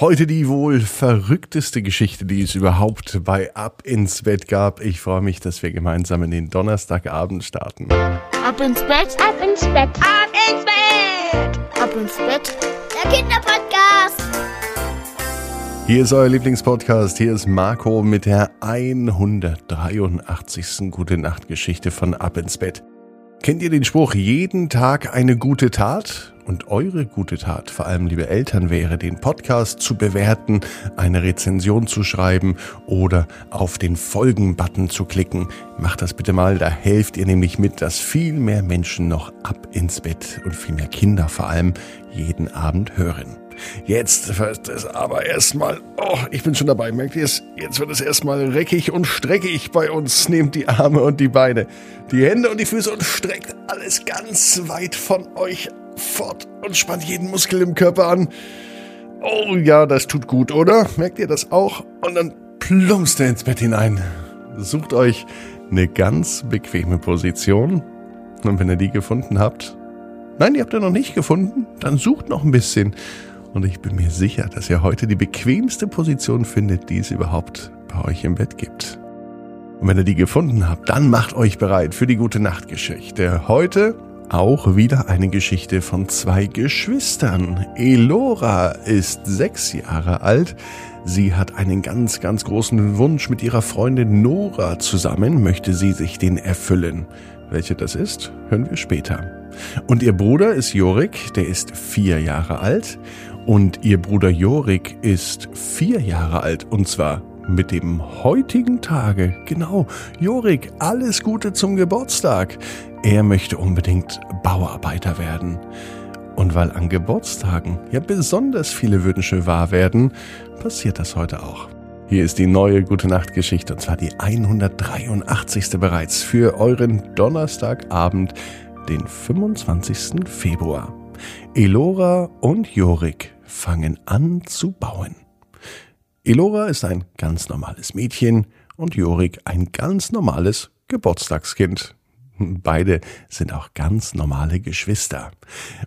Heute die wohl verrückteste Geschichte, die es überhaupt bei Ab ins Bett gab. Ich freue mich, dass wir gemeinsam in den Donnerstagabend starten. Ab ins Bett, ab ins Bett, ab ins Bett, ab ins Bett. Der Kinderpodcast. Hier ist euer Lieblingspodcast. Hier ist Marco mit der 183. Gute Nacht Geschichte von Ab ins Bett. Kennt ihr den Spruch, jeden Tag eine gute Tat? Und eure gute Tat, vor allem liebe Eltern, wäre, den Podcast zu bewerten, eine Rezension zu schreiben oder auf den Folgen-Button zu klicken. Macht das bitte mal, da helft ihr nämlich mit, dass viel mehr Menschen noch ab ins Bett und viel mehr Kinder vor allem jeden Abend hören. Jetzt wird es aber erstmal, oh, ich bin schon dabei, merkt ihr es? Jetzt wird es erstmal reckig und streckig bei uns. Nehmt die Arme und die Beine, die Hände und die Füße und streckt alles ganz weit von euch fort und spannt jeden Muskel im Körper an. Oh ja, das tut gut, oder? Merkt ihr das auch? Und dann plumpst ihr ins Bett hinein. Sucht euch eine ganz bequeme Position. Und wenn ihr die gefunden habt, nein, die habt ihr noch nicht gefunden, dann sucht noch ein bisschen. Und ich bin mir sicher, dass ihr heute die bequemste Position findet, die es überhaupt bei euch im Bett gibt. Und wenn ihr die gefunden habt, dann macht euch bereit für die gute Nachtgeschichte. Heute auch wieder eine Geschichte von zwei Geschwistern. Elora ist sechs Jahre alt. Sie hat einen ganz, ganz großen Wunsch mit ihrer Freundin Nora zusammen, möchte sie sich den erfüllen. Welche das ist, hören wir später. Und ihr Bruder ist Jorik, der ist vier Jahre alt. Und ihr Bruder Jorik ist vier Jahre alt. Und zwar mit dem heutigen Tage. Genau, Jorik, alles Gute zum Geburtstag. Er möchte unbedingt Bauarbeiter werden. Und weil an Geburtstagen ja besonders viele Wünsche wahr werden, passiert das heute auch. Hier ist die neue Gute Nacht Geschichte und zwar die 183. bereits für euren Donnerstagabend, den 25. Februar. Elora und Jorik fangen an zu bauen. Elora ist ein ganz normales Mädchen und Jorik ein ganz normales Geburtstagskind. Beide sind auch ganz normale Geschwister.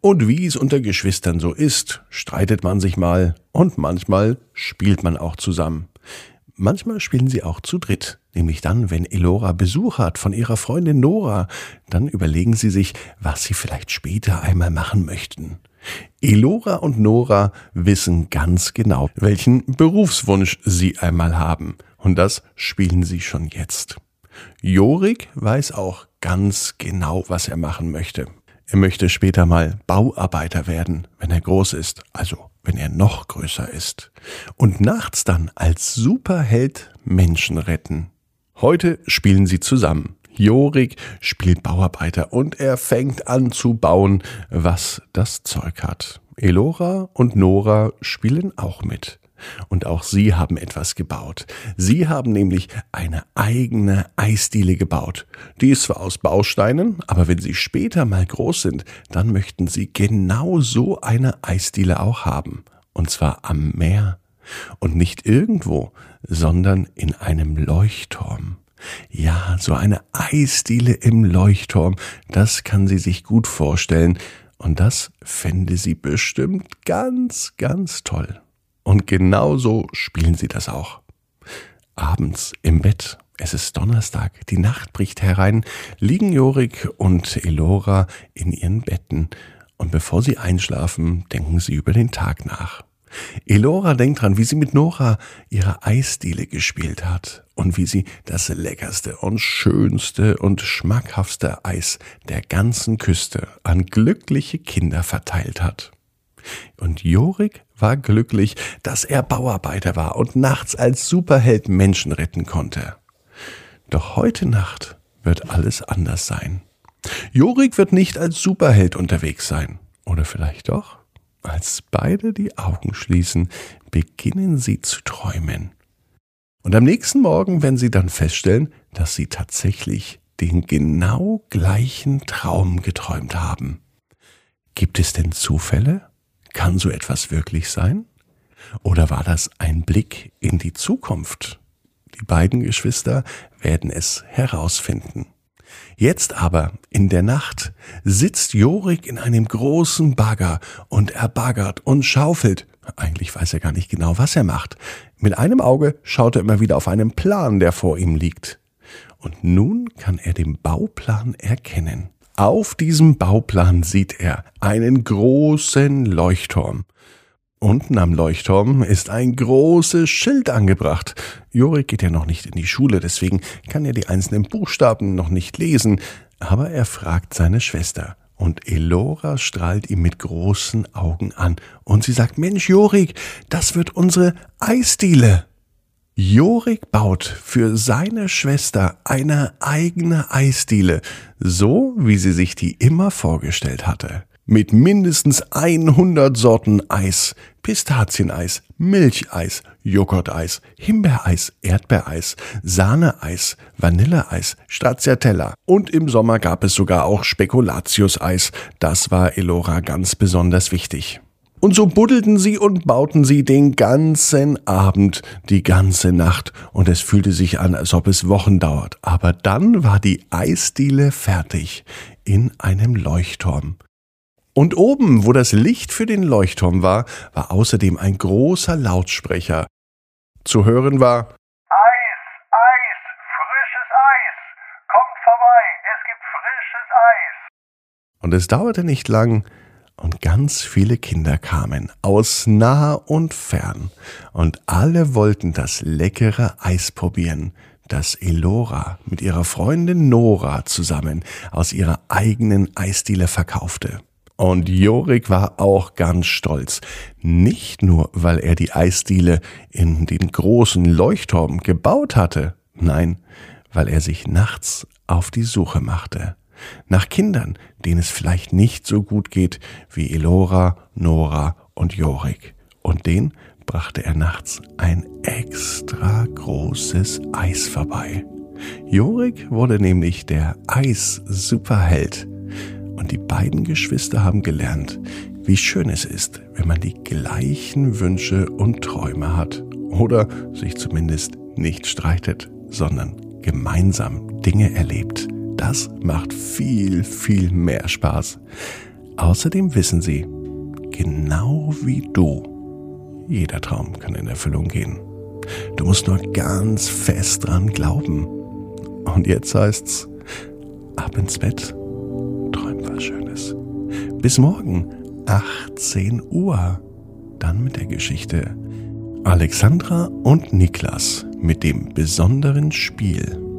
Und wie es unter Geschwistern so ist, streitet man sich mal und manchmal spielt man auch zusammen. Manchmal spielen sie auch zu dritt, nämlich dann, wenn Elora Besuch hat von ihrer Freundin Nora, dann überlegen sie sich, was sie vielleicht später einmal machen möchten. Elora und Nora wissen ganz genau, welchen Berufswunsch sie einmal haben, und das spielen sie schon jetzt. Jorik weiß auch ganz genau, was er machen möchte. Er möchte später mal Bauarbeiter werden, wenn er groß ist, also wenn er noch größer ist. Und nachts dann als Superheld Menschen retten. Heute spielen sie zusammen. Jorik spielt Bauarbeiter und er fängt an zu bauen, was das Zeug hat. Elora und Nora spielen auch mit. Und auch sie haben etwas gebaut. Sie haben nämlich eine eigene Eisdiele gebaut. Die ist zwar aus Bausteinen, aber wenn sie später mal groß sind, dann möchten sie genau so eine Eisdiele auch haben. Und zwar am Meer. Und nicht irgendwo, sondern in einem Leuchtturm. Ja, so eine Eisdiele im Leuchtturm, das kann sie sich gut vorstellen. Und das fände sie bestimmt ganz, ganz toll. Und genau so spielen sie das auch. Abends im Bett, es ist Donnerstag, die Nacht bricht herein, liegen Jorik und Elora in ihren Betten, und bevor sie einschlafen, denken sie über den Tag nach. Elora denkt dran, wie sie mit Nora ihre Eisdiele gespielt hat und wie sie das leckerste und schönste und schmackhaftste Eis der ganzen Küste an glückliche Kinder verteilt hat. Und Jorik war glücklich, dass er Bauarbeiter war und nachts als Superheld Menschen retten konnte. Doch heute Nacht wird alles anders sein. Jorik wird nicht als Superheld unterwegs sein. Oder vielleicht doch? Als beide die Augen schließen, beginnen sie zu träumen. Und am nächsten Morgen werden sie dann feststellen, dass sie tatsächlich den genau gleichen Traum geträumt haben. Gibt es denn Zufälle? Kann so etwas wirklich sein? Oder war das ein Blick in die Zukunft? Die beiden Geschwister werden es herausfinden. Jetzt aber, in der Nacht, sitzt Jorik in einem großen Bagger und er baggert und schaufelt. Eigentlich weiß er gar nicht genau, was er macht. Mit einem Auge schaut er immer wieder auf einen Plan, der vor ihm liegt. Und nun kann er den Bauplan erkennen. Auf diesem Bauplan sieht er einen großen Leuchtturm. Unten am Leuchtturm ist ein großes Schild angebracht. Jorik geht ja noch nicht in die Schule, deswegen kann er die einzelnen Buchstaben noch nicht lesen, aber er fragt seine Schwester. Und Elora strahlt ihn mit großen Augen an. Und sie sagt, Mensch, Jorik, das wird unsere Eisdiele. Jorik baut für seine Schwester eine eigene Eisdiele, so wie sie sich die immer vorgestellt hatte mit mindestens 100 Sorten Eis, Pistazieneis, Milcheis, Joghurteis, Himbeereis, Erdbeereis, Sahneeis, Vanilleeis, Stracciatella und im Sommer gab es sogar auch Spekulatiuseis. Das war Elora ganz besonders wichtig. Und so buddelten sie und bauten sie den ganzen Abend, die ganze Nacht, und es fühlte sich an, als ob es Wochen dauert. Aber dann war die Eisdiele fertig in einem Leuchtturm. Und oben, wo das Licht für den Leuchtturm war, war außerdem ein großer Lautsprecher. Zu hören war Eis, Eis, frisches Eis. Kommt vorbei, es gibt frisches Eis. Und es dauerte nicht lang, und ganz viele Kinder kamen, aus nah und fern, und alle wollten das leckere Eis probieren, das Elora mit ihrer Freundin Nora zusammen aus ihrer eigenen Eisdiele verkaufte. Und Jorik war auch ganz stolz. Nicht nur, weil er die Eisdiele in den großen Leuchtturm gebaut hatte, nein, weil er sich nachts auf die Suche machte. Nach Kindern, denen es vielleicht nicht so gut geht wie Elora, Nora und Jorik. Und den brachte er nachts ein extra großes Eis vorbei. Jorik wurde nämlich der Eis-Superheld. Und die beiden Geschwister haben gelernt, wie schön es ist, wenn man die gleichen Wünsche und Träume hat oder sich zumindest nicht streitet, sondern gemeinsam Dinge erlebt. Das macht viel, viel mehr Spaß. Außerdem wissen sie, genau wie du, jeder Traum kann in Erfüllung gehen. Du musst nur ganz fest dran glauben. Und jetzt heißt's, ab ins Bett Schönes. Bis morgen, 18 Uhr. Dann mit der Geschichte Alexandra und Niklas mit dem besonderen Spiel.